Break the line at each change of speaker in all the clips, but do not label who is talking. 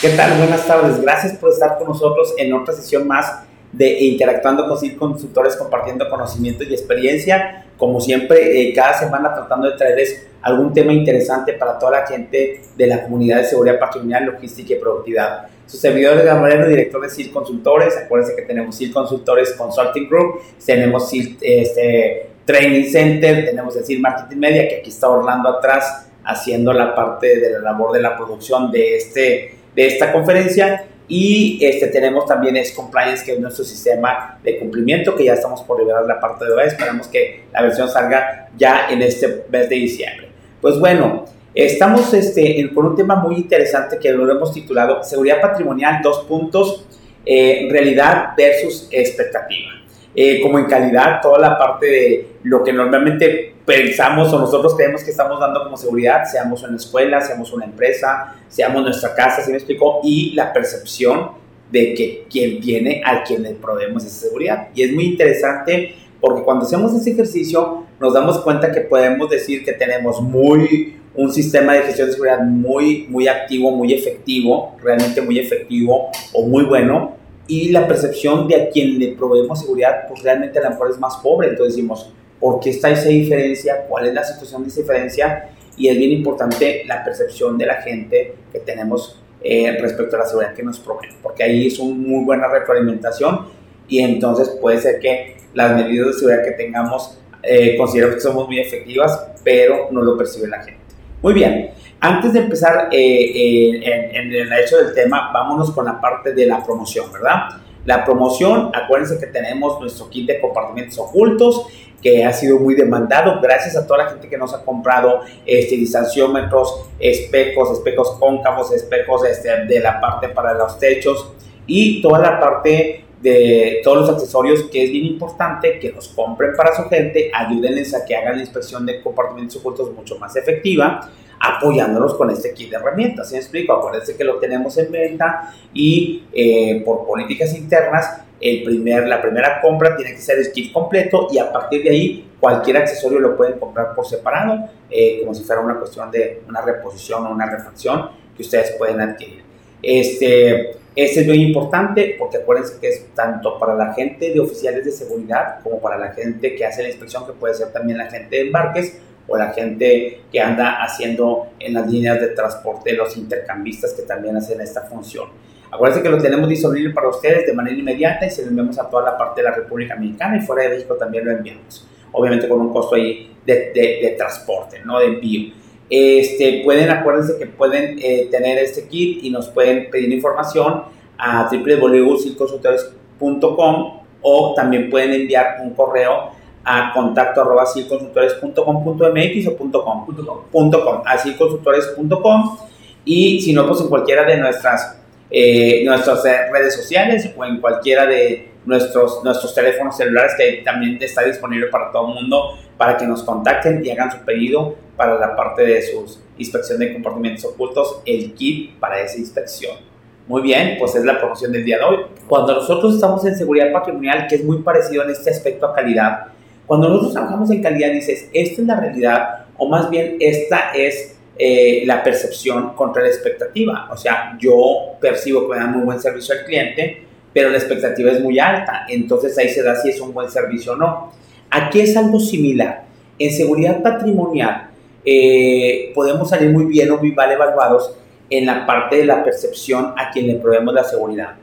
¿Qué tal? Buenas tardes. Gracias por estar con nosotros en otra sesión más de Interactuando con CIR Consultores, compartiendo conocimiento y experiencia. Como siempre, eh, cada semana tratando de traerles algún tema interesante para toda la gente de la comunidad de seguridad patrimonial, logística y productividad. Su servidor es Gabriel, director de CIR Consultores. Acuérdense que tenemos CIR Consultores Consulting Group, tenemos CIR este, Training Center, tenemos el CIR Marketing Media, que aquí está Orlando atrás haciendo la parte de la labor de la producción de este de esta conferencia. Y este, tenemos también es Compliance, que es nuestro sistema de cumplimiento, que ya estamos por liberar la parte de hoy. Esperamos que la versión salga ya en este mes de diciembre. Pues bueno, estamos este, con un tema muy interesante que lo hemos titulado Seguridad Patrimonial, dos puntos, eh, realidad versus expectativa. Eh, como en calidad, toda la parte de lo que normalmente pensamos o nosotros creemos que estamos dando como seguridad, seamos una escuela, seamos una empresa, seamos nuestra casa, ¿sí me explico? Y la percepción de que quien tiene a quien le proveemos esa seguridad. Y es muy interesante porque cuando hacemos ese ejercicio nos damos cuenta que podemos decir que tenemos muy un sistema de gestión de seguridad muy muy activo, muy efectivo, realmente muy efectivo o muy bueno y la percepción de a quien le proveemos seguridad pues realmente a lo mejor es más pobre, entonces decimos, ¿por qué está esa diferencia? ¿Cuál es la situación de esa diferencia? Y es bien importante la percepción de la gente que tenemos eh, respecto a la seguridad que nos proveen, porque ahí es una muy buena retroalimentación y entonces puede ser que las medidas de seguridad que tengamos eh, considero que somos muy efectivas, pero no lo percibe la gente. Muy bien, antes de empezar eh, en, el hecho del tema, vámonos con la parte de la promoción, ¿verdad? La promoción, acuérdense que tenemos nuestro kit de compartimentos ocultos que ha sido muy demandado gracias a toda la gente que nos ha comprado este, distanciómetros, espejos, espejos cóncavos, espejos este, de la parte para los techos y toda la parte de todos los accesorios que es bien importante que los compren para su gente, ayúdenles a que hagan la inspección de compartimentos ocultos mucho más efectiva, apoyándolos con este kit de herramientas. ¿Sí explico? Acuérdense que lo tenemos en venta y eh, por políticas internas el primer, la primera compra tiene que ser el kit completo y a partir de ahí cualquier accesorio lo pueden comprar por separado, eh, como si fuera una cuestión de una reposición o una refacción que ustedes pueden adquirir. Este, este es muy importante porque acuérdense que es tanto para la gente de oficiales de seguridad como para la gente que hace la inspección, que puede ser también la gente de embarques o la gente que anda haciendo en las líneas de transporte, los intercambistas que también hacen esta función. Acuérdense que lo tenemos disponible para ustedes de manera inmediata y se lo enviamos a toda la parte de la República Mexicana y fuera de México también lo enviamos. Obviamente con un costo ahí de, de, transporte, no de envío. Este, pueden, acuérdense que pueden eh, tener este kit y nos pueden pedir información a www.circonsultores.com o también pueden enviar un correo a contacto arroba o .com, .com, así consultores.com y si no, pues en cualquiera de nuestras eh, nuestras redes sociales o en cualquiera de nuestros, nuestros teléfonos celulares que también está disponible para todo el mundo para que nos contacten y hagan su pedido para la parte de su inspección de comportamientos ocultos, el kit para esa inspección. Muy bien, pues es la promoción del día de hoy. Cuando nosotros estamos en seguridad patrimonial, que es muy parecido en este aspecto a calidad, cuando nosotros trabajamos en calidad dices, esta es la realidad, o más bien esta es eh, la percepción contra la expectativa. O sea, yo percibo que me dan muy buen servicio al cliente, pero la expectativa es muy alta. Entonces ahí se da si es un buen servicio o no. Aquí es algo similar. En seguridad patrimonial eh, podemos salir muy bien o muy mal evaluados en la parte de la percepción a quien le proveemos la seguridad.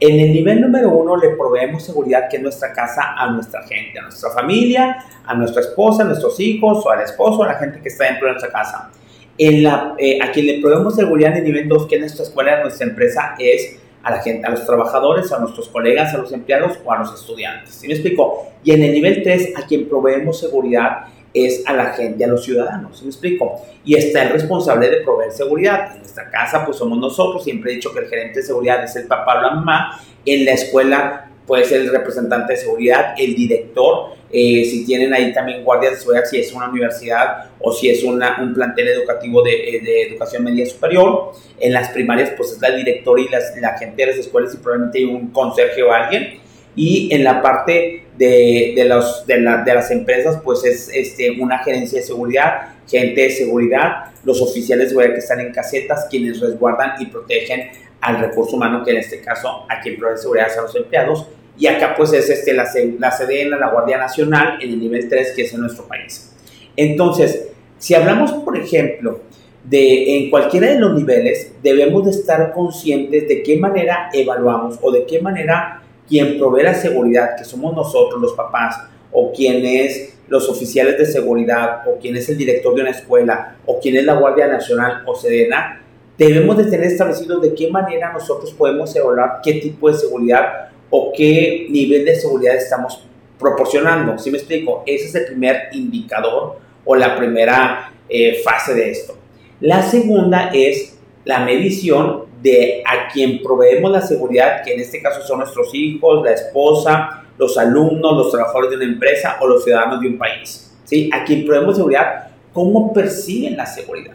En el nivel número uno le proveemos seguridad que es nuestra casa a nuestra gente, a nuestra familia, a nuestra esposa, a nuestros hijos o al esposo, a la gente que está dentro de nuestra casa. Eh, a quien le proveemos seguridad en el nivel 2, que es nuestra escuela, nuestra empresa, es a la gente, a los trabajadores, a nuestros colegas, a los empleados o a los estudiantes. ¿Sí me explico? Y en el nivel 3, a quien proveemos seguridad es a la gente, a los ciudadanos, ¿sí me explico? Y está el responsable de proveer seguridad. En nuestra casa, pues somos nosotros, siempre he dicho que el gerente de seguridad es el papá o la mamá, en la escuela puede ser el representante de seguridad, el director, eh, si tienen ahí también guardias de seguridad, si es una universidad o si es una, un plantel educativo de, eh, de, educación media superior. En las primarias, pues es la directora y las, la gente de las escuelas y probablemente un conserje o alguien. Y en la parte de, de, los, de, la, de las empresas, pues es este, una gerencia de seguridad, gente de seguridad, los oficiales de seguridad que están en casetas, quienes resguardan y protegen al recurso humano, que en este caso a quien provee seguridad a los empleados, y acá pues es este, la, la CDN, la Guardia Nacional, en el nivel 3, que es en nuestro país. Entonces, si hablamos, por ejemplo, de en cualquiera de los niveles, debemos de estar conscientes de qué manera evaluamos o de qué manera quien provee la seguridad, que somos nosotros los papás, o quien es los oficiales de seguridad, o quien es el director de una escuela, o quien es la Guardia Nacional o Sedena, debemos de tener establecido de qué manera nosotros podemos evaluar qué tipo de seguridad o qué nivel de seguridad estamos proporcionando. ¿Sí me explico? Ese es el primer indicador o la primera eh, fase de esto. La segunda es la medición de a quien proveemos la seguridad, que en este caso son nuestros hijos, la esposa, los alumnos, los trabajadores de una empresa o los ciudadanos de un país. ¿sí? A quien proveemos seguridad, ¿cómo perciben la seguridad?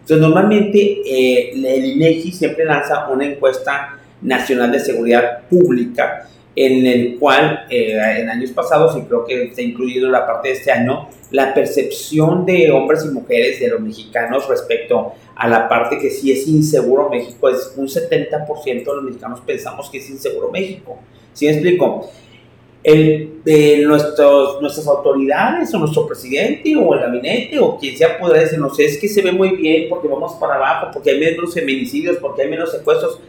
Entonces, normalmente eh, el INEGI siempre lanza una encuesta nacional de seguridad pública en el cual eh, en años pasados, y creo que está incluido la parte de este año, la percepción de hombres y mujeres, de los mexicanos respecto a la parte que sí es inseguro México, es un 70% de los mexicanos pensamos que es inseguro México. ¿Sí me explico? El, de nuestros, nuestras autoridades o nuestro presidente o el gabinete o quien sea podrá decirnos es que se ve muy bien porque vamos para abajo, porque hay menos feminicidios, porque hay menos secuestros.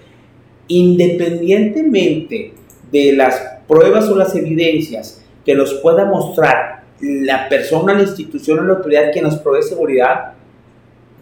Independientemente de las pruebas o las evidencias que nos pueda mostrar la persona, la institución o la autoridad que nos provee seguridad,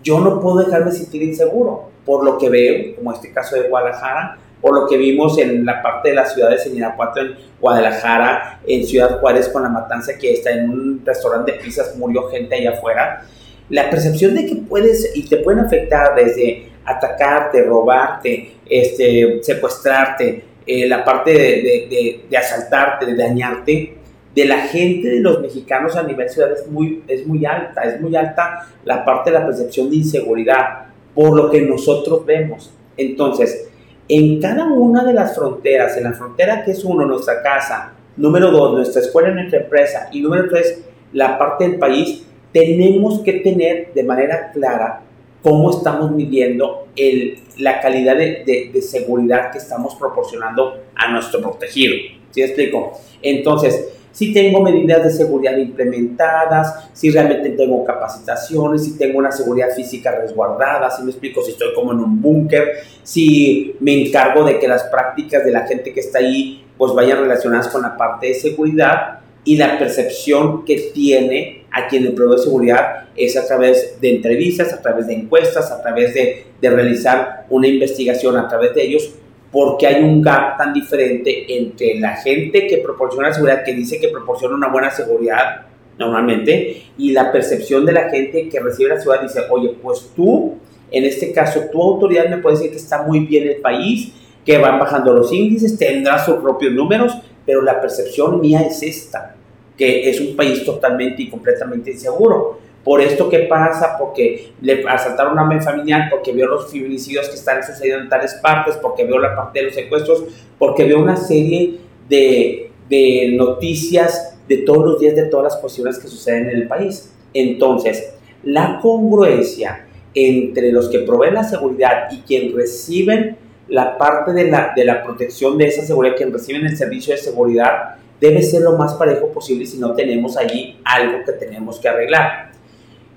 yo no puedo dejarme sentir inseguro por lo que veo, como este caso de Guadalajara, por lo que vimos en la parte de las ciudades en Irapuato, en Guadalajara, en Ciudad Juárez con la matanza que está en un restaurante de pizzas, murió gente allá afuera. La percepción de que puedes y te pueden afectar desde atacarte, robarte, este, secuestrarte, eh, la parte de, de, asaltarte, de dañarte, de la gente de los mexicanos a nivel ciudad es muy, es muy alta, es muy alta la parte de la percepción de inseguridad por lo que nosotros vemos. Entonces, en cada una de las fronteras, en la frontera que es uno, nuestra casa, número dos, nuestra escuela, nuestra empresa, y número tres, la parte del país, tenemos que tener de manera clara cómo estamos midiendo el, la calidad de, de, seguridad que estamos proporcionando a nuestro protegido. ¿Sí explico? Entonces, si tengo medidas de seguridad implementadas, si realmente tengo capacitaciones, si tengo una seguridad física resguardada, si me explico, si estoy como en un búnker, si me encargo de que las prácticas de la gente que está ahí pues vayan relacionadas con la parte de seguridad y la percepción que tiene a quien le provee seguridad es a través de entrevistas, a través de encuestas, a través de, de, realizar una investigación a través de ellos, porque hay un gap tan diferente entre la gente que proporciona seguridad, que dice que proporciona una buena seguridad normalmente, y la percepción de la gente que recibe la seguridad dice, oye, pues tú, en este caso, tu autoridad me puede decir que está muy bien el país, que van bajando los índices, tendrá sus propios números, pero la percepción mía es esta que es un país totalmente y completamente inseguro. Por esto, ¿qué pasa? Porque le asaltaron a una familiar, porque vio los feminicidios que están sucediendo en tales partes, porque vio la parte de los secuestros, porque vio una serie de, de noticias de todos los días de todas las cuestiones que suceden en el país. Entonces, la congruencia entre los que proveen la seguridad y quien reciben la parte de la, de la protección de esa seguridad, quien reciben el servicio de seguridad, debe ser lo más parejo posible si no tenemos allí algo que tenemos que arreglar.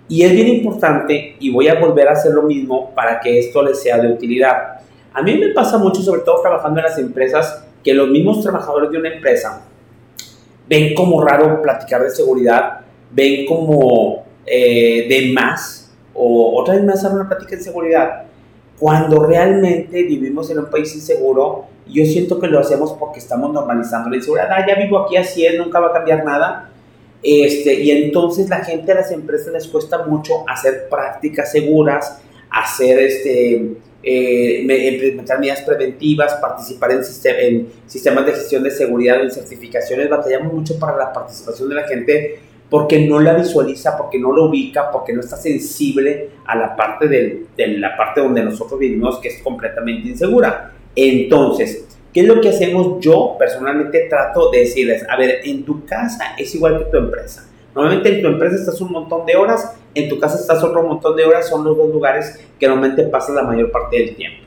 Y es bien importante, y voy a volver a hacer lo mismo para que esto les sea de utilidad. A mí me pasa mucho, sobre todo trabajando en las empresas, que los mismos trabajadores de una empresa ven como raro platicar de seguridad, ven como eh, de más, o otra vez más hacer una plática de seguridad, cuando realmente vivimos en un país inseguro yo siento que lo hacemos porque estamos normalizando la inseguridad. Ah, ya vivo aquí así es, nunca va a cambiar nada. Este, y entonces la gente a las empresas les cuesta mucho hacer prácticas seguras, hacer este, eh, implementar medidas preventivas, participar en, en, sistemas de gestión de seguridad, en certificaciones. Batallamos mucho para la participación de la gente porque no la visualiza, porque no la ubica, porque no está sensible a la parte de la parte donde nosotros vivimos que es completamente insegura. Entonces, ¿qué es lo que hacemos? Yo personalmente trato de decirles, a ver, en tu casa es igual que tu empresa. Normalmente en tu empresa estás un montón de horas, en tu casa estás otro montón de horas, son los dos lugares que normalmente pasas la mayor parte del tiempo.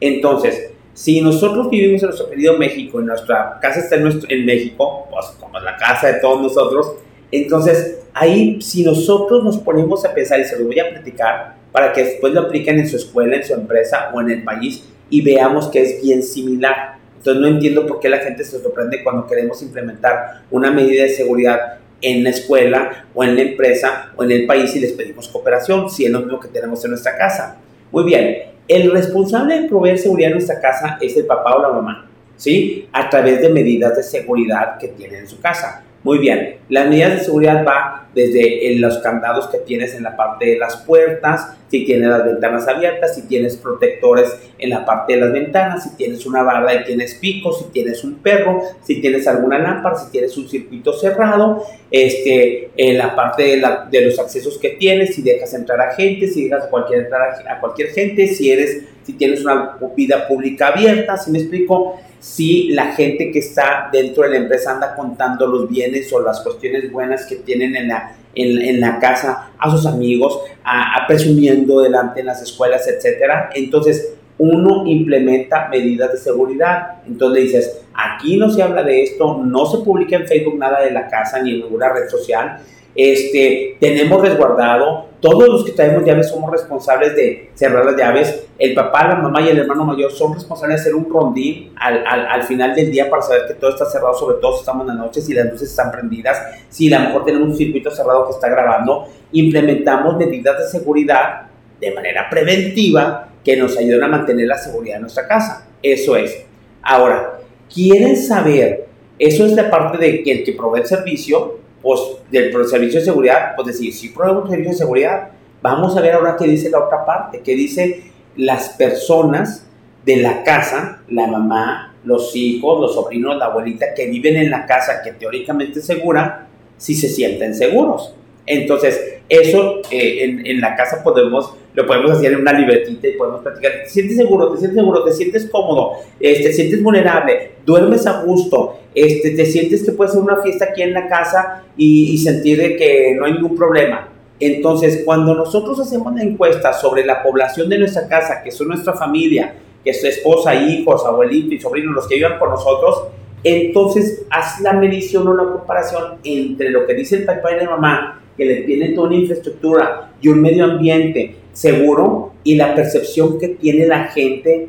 Entonces, si nosotros vivimos en nuestro querido México y nuestra casa está en, nuestro, en México, pues como es la casa de todos nosotros, entonces ahí si nosotros nos ponemos a pensar, y se lo voy a platicar, para que después lo apliquen en su escuela, en su empresa o en el país y veamos que es bien similar. Entonces no entiendo por qué la gente se sorprende cuando queremos implementar una medida de seguridad en la escuela o en la empresa o en el país y les pedimos cooperación, si es lo mismo que tenemos en nuestra casa. Muy bien, el responsable de proveer seguridad en nuestra casa es el papá o la mamá, ¿sí? A través de medidas de seguridad que tienen en su casa. Muy bien, las medidas de seguridad va desde los candados que tienes en la parte de las puertas, si tienes las ventanas abiertas, si tienes protectores en la parte de las ventanas, si tienes una barra y tienes picos, si tienes un perro, si tienes alguna lámpara, si tienes un circuito cerrado, este, en la parte de, de los accesos que tienes, si dejas entrar a gente, si dejas a cualquier, a cualquier gente, si eres, si tienes una vida pública abierta, si me explico, si la gente que está dentro de la empresa anda contando los bienes o las cuestiones buenas que tienen en la, en, la casa a sus amigos, a, presumiendo delante en las escuelas, etcétera. Entonces, uno implementa medidas de seguridad. Entonces dices, aquí no se habla de esto, no se publica en Facebook nada de la casa ni en ninguna red social este, tenemos resguardado, todos los que traemos llaves somos responsables de cerrar las llaves, el papá, la mamá y el hermano mayor son responsables de hacer un rondín al, al, al final del día para saber que todo está cerrado, sobre todo si estamos en la noche, si las luces están prendidas, si a lo mejor tenemos un circuito cerrado que está grabando, implementamos medidas de seguridad de manera preventiva que nos ayudan a mantener la seguridad de nuestra casa. Eso es. Ahora, ¿quieren saber? Eso es la parte de que el que provee el servicio pues, del servicio de seguridad, pues decir, si un servicio de seguridad, vamos a ver ahora qué dice la otra parte, qué dice las personas de la casa, la mamá, los hijos, los sobrinos, la abuelita que viven en la casa que teóricamente es segura, si se sienten seguros. Entonces, eso eh, en, la casa podemos, lo podemos hacer en una libretita y podemos platicar. ¿Te sientes seguro? ¿Te sientes seguro? ¿Te sientes cómodo? Este, ¿Te sientes vulnerable? ¿Duermes a gusto? Este, ¿Te sientes que puede ser una fiesta aquí en la casa y, y sentir de que no hay ningún problema? Entonces, cuando nosotros hacemos la encuesta sobre la población de nuestra casa, que son nuestra familia, que es esposa, hijos, abuelitos y sobrinos, los que vivan con nosotros, entonces haz la medición o la comparación entre lo que dice el papá y la mamá que le tiene toda una infraestructura y un medio ambiente seguro y la percepción que tiene la gente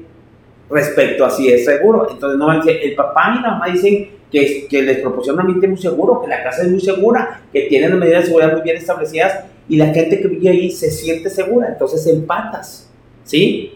respecto a si es seguro. Entonces, no el papá y la mamá dicen que, que les proporciona un ambiente muy seguro, que la casa es muy segura, que tienen las medidas de seguridad muy bien establecidas y la gente que vive ahí se siente segura. Entonces, empatas, ¿sí?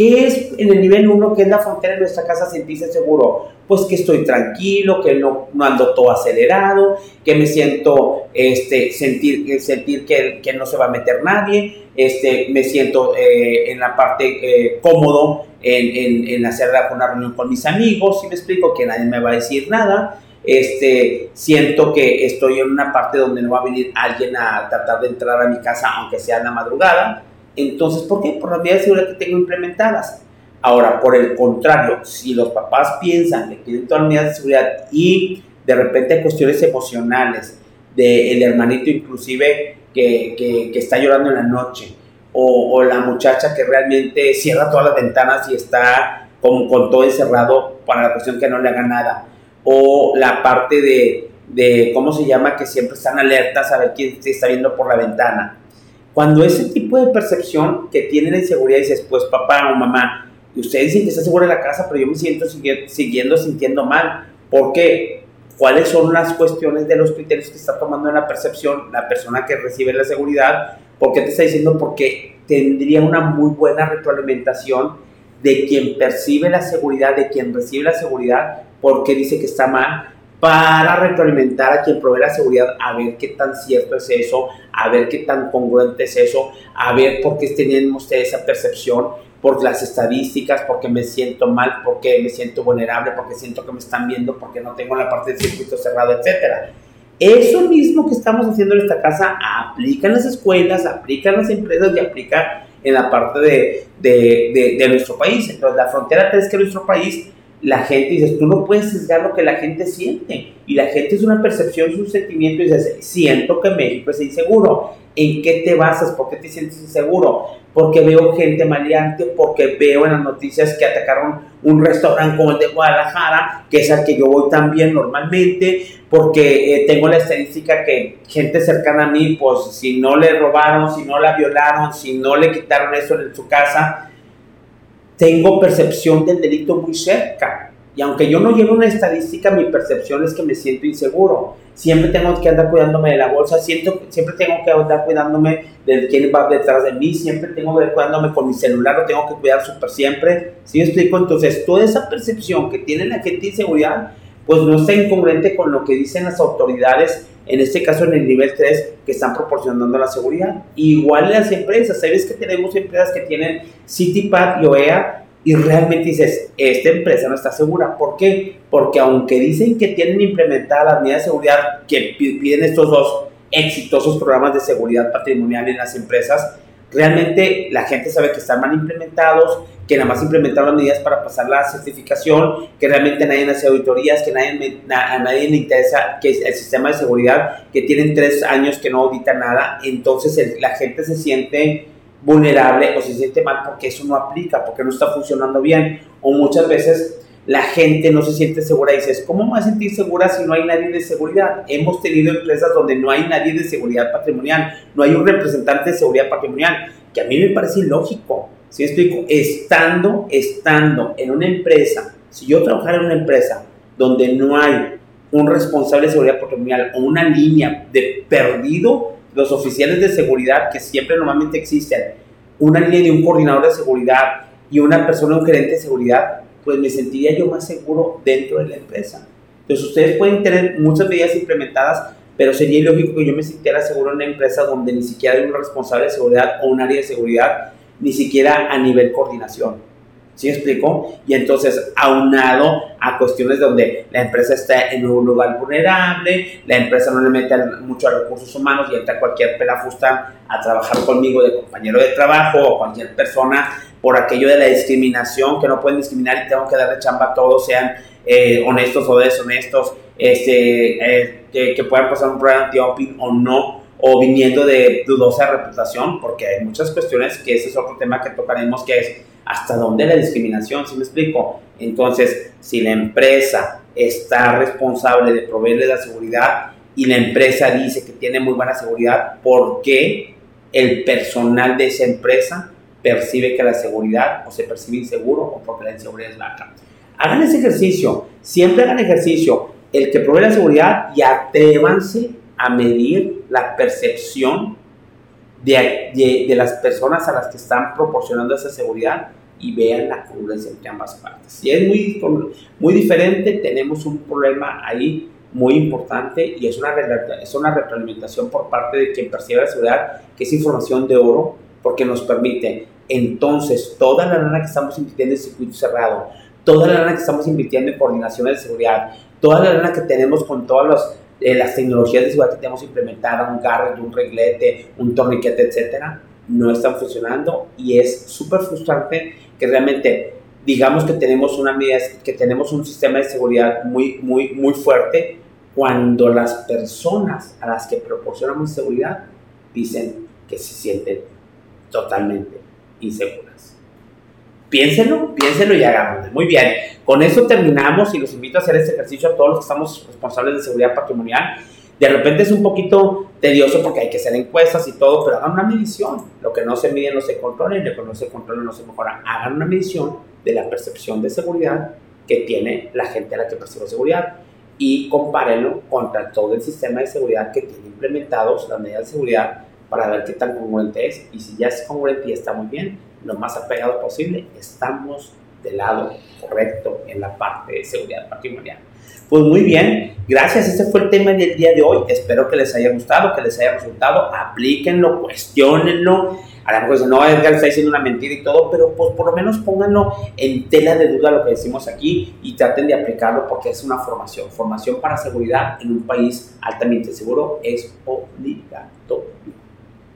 ¿Qué es en el nivel 1, que es la frontera de nuestra casa, sentirse seguro? Pues que estoy tranquilo, que no, no ando todo acelerado, que me siento, este, sentir, sentir que, que no se va a meter nadie, este, me siento eh, en la parte eh, cómodo en, en, en, hacer una reunión con mis amigos, si me explico, que nadie me va a decir nada. Este, siento que estoy en una parte donde no va a venir alguien a tratar de entrar a mi casa, aunque sea en la madrugada entonces, ¿por qué? Por las medidas de seguridad que tengo implementadas. Ahora, por el contrario, si los papás piensan que tienen todas las medidas de seguridad y de repente hay cuestiones emocionales del hermanito inclusive que, que, está llorando en la noche, o, o, la muchacha que realmente cierra todas las ventanas y está como con todo encerrado para la cuestión que no le haga nada, o la parte de, de ¿cómo se llama? Que siempre están alertas a ver quién se está viendo por la ventana cuando ese tipo de percepción que tienen en seguridad dices, pues papá o mamá, y ustedes dicen que está seguro en la casa, pero yo me siento siguiendo sintiendo mal. ¿Por qué? ¿Cuáles son las cuestiones de los criterios que está tomando en la percepción la persona que recibe la seguridad? ¿Por qué te está diciendo? Porque tendría una muy buena retroalimentación de quien percibe la seguridad, de quien recibe la seguridad, porque dice que está mal, para retroalimentar a quien provee la seguridad, a ver qué tan cierto es eso, a ver qué tan congruente es eso, a ver por qué tenemos ustedes esa percepción, por las estadísticas, porque me siento mal, porque me siento vulnerable, porque siento que me están viendo, porque no tengo la parte del circuito cerrado, etc. Eso mismo que estamos haciendo en esta casa aplica en las escuelas, aplica en las empresas y aplica en la parte de, de, de, de nuestro país. Entonces, la frontera 3 que nuestro país la gente dice, tú no puedes sesgar lo que la gente siente. Y la gente es una percepción, es un sentimiento y dices, siento que México es inseguro. ¿En qué te basas? ¿Por qué te sientes inseguro? Porque veo gente maleante, porque veo en las noticias que atacaron un restaurante como el de Guadalajara, que es al que yo voy también normalmente, porque eh, tengo la estadística que gente cercana a mí, pues si no le robaron, si no la violaron, si no le quitaron eso en su casa, tengo percepción del delito muy cerca. Y aunque yo no llevo una estadística, mi percepción es que me siento inseguro. Siempre tengo que andar cuidándome de la bolsa, siento, siempre tengo que andar cuidándome de quién va detrás de mí, siempre tengo que cuidándome con mi celular, lo tengo que cuidar súper siempre. ¿Sí explico? Entonces, toda esa percepción que tiene la gente de inseguridad, pues no está incongruente con lo que dicen las autoridades, en este caso en el nivel 3, que están proporcionando la seguridad. Igual las empresas, sabes que tenemos empresas que tienen CityPad y OEA y realmente dices, esta empresa no está segura. ¿Por qué? Porque aunque dicen que tienen implementadas las medidas de seguridad que piden estos dos exitosos programas de seguridad patrimonial en las empresas, realmente la gente sabe que están mal implementados, que nada más implementaron medidas para pasar la certificación, que realmente nadie hace auditorías, que nadie, a nadie le interesa que el sistema de seguridad, que tienen tres años que no audita nada, entonces la gente se siente vulnerable o se siente mal porque eso no aplica, porque no está funcionando bien, o muchas veces la gente no se siente segura y dices, ¿cómo me voy a sentir segura si no hay nadie de seguridad? Hemos tenido empresas donde no hay nadie de seguridad patrimonial, no hay un representante de seguridad patrimonial, que a mí me parece ilógico. Si explico, estando, estando en una empresa, si yo trabajara en una empresa donde no hay un responsable de seguridad patrimonial o una línea de perdido, los oficiales de seguridad que siempre normalmente existen, una línea de un coordinador de seguridad y una persona, un gerente de seguridad, pues me sentiría yo más seguro dentro de la empresa. Entonces ustedes pueden tener muchas medidas implementadas, pero sería ilógico que yo me sintiera seguro en una empresa donde ni siquiera hay un responsable de seguridad o un área de seguridad ni siquiera a nivel coordinación. ¿Sí explico? Y entonces, aunado a cuestiones donde la empresa está en un lugar vulnerable, la empresa no le mete mucho a recursos humanos y entra cualquier pelafusta a trabajar conmigo de compañero de trabajo o cualquier persona por aquello de la discriminación, que no pueden discriminar y tengo que darle chamba a todos, sean eh, honestos o deshonestos, este, eh, que, puedan pasar un programa anti o no o viniendo de dudosa reputación, porque hay muchas cuestiones que ese es otro tema que tocaremos, que es hasta dónde la discriminación, ¿sí me explico? Entonces, si la empresa está responsable de proveerle la seguridad y la empresa dice que tiene muy buena seguridad, ¿por qué el personal de esa empresa percibe que la seguridad o se percibe inseguro o porque la inseguridad es baja? Hagan ese ejercicio, siempre hagan ejercicio, el que provee la seguridad y atrévanse a medir la percepción de, de, las personas a las que están proporcionando esa seguridad y vean la congruencia entre ambas partes. Si es muy, muy diferente, tenemos un problema ahí muy importante y es una, es una retroalimentación por parte de quien percibe la seguridad, que es información de oro, porque nos permite entonces toda la lana que estamos invirtiendo en circuito cerrado, toda la lana que estamos invirtiendo en coordinaciones de seguridad, toda la lana que tenemos con todos los eh, las tecnologías de seguridad que tenemos implementadas, un garret, un reglete, un torniquete, etcétera, no están funcionando y es súper frustrante que realmente digamos que tenemos una que tenemos un sistema de seguridad muy, muy, muy fuerte cuando las personas a las que proporcionamos seguridad dicen que se sienten totalmente inseguras. Piénsenlo, piénsenlo y hagámoslo. Muy bien. Con eso terminamos y los invito a hacer este ejercicio a todos los que estamos responsables de seguridad patrimonial. De repente es un poquito tedioso porque hay que hacer encuestas y todo, pero hagan una medición. Lo que no se mide no se controla y lo que no se controla no se mejora. Hagan una medición de la percepción de seguridad que tiene la gente a la que percibe seguridad y compárenlo contra todo el sistema de seguridad que tiene implementados las medidas de seguridad para ver qué tan congruente es. Y si ya es congruente y está muy bien, lo más apegado posible, estamos del lado correcto en la parte de seguridad patrimonial. Pues muy bien, gracias. Ese fue el tema del día de hoy. Espero que les haya gustado, que les haya resultado. Aplíquenlo, cuestionenlo. A lo mejor dicen, no, Edgar está diciendo una mentira y todo, pero pues por lo menos pónganlo en tela de duda lo que decimos aquí y traten de aplicarlo porque es una formación. Formación para seguridad en un país altamente seguro es obligatorio.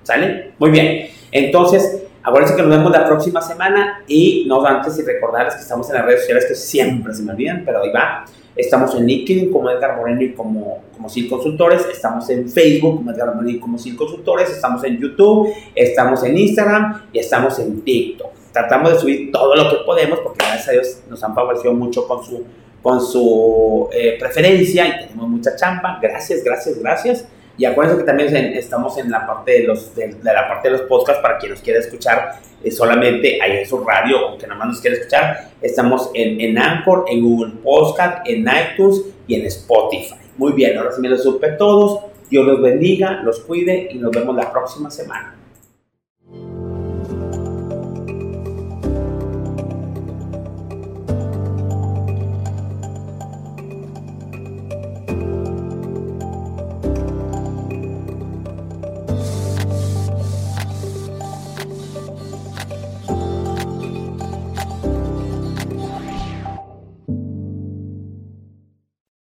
¿Sale? Muy bien. Entonces, Acuérdense que nos vemos la próxima semana y no antes y recordarles que estamos en las redes sociales que siempre se me olvidan, pero ahí va. Estamos en LinkedIn como Edgar Moreno y como, como CIL Consultores. Estamos en Facebook como Edgar Moreno y como CIL Consultores. Estamos en YouTube, estamos en Instagram y estamos en TikTok. Tratamos de subir todo lo que podemos porque gracias a Dios nos han favorecido mucho con su, con su eh, preferencia y tenemos mucha champa. Gracias, gracias, gracias. Y acuérdense que también estamos en la parte de los de, la parte de los podcasts para quien nos quiera escuchar eh, solamente ahí en su radio o que nada más nos quiera escuchar. Estamos en, en Anchor, en Google Podcast, en iTunes y en Spotify. Muy bien, ahora sí me lo supe todos. Dios los bendiga, los cuide y nos vemos la próxima semana.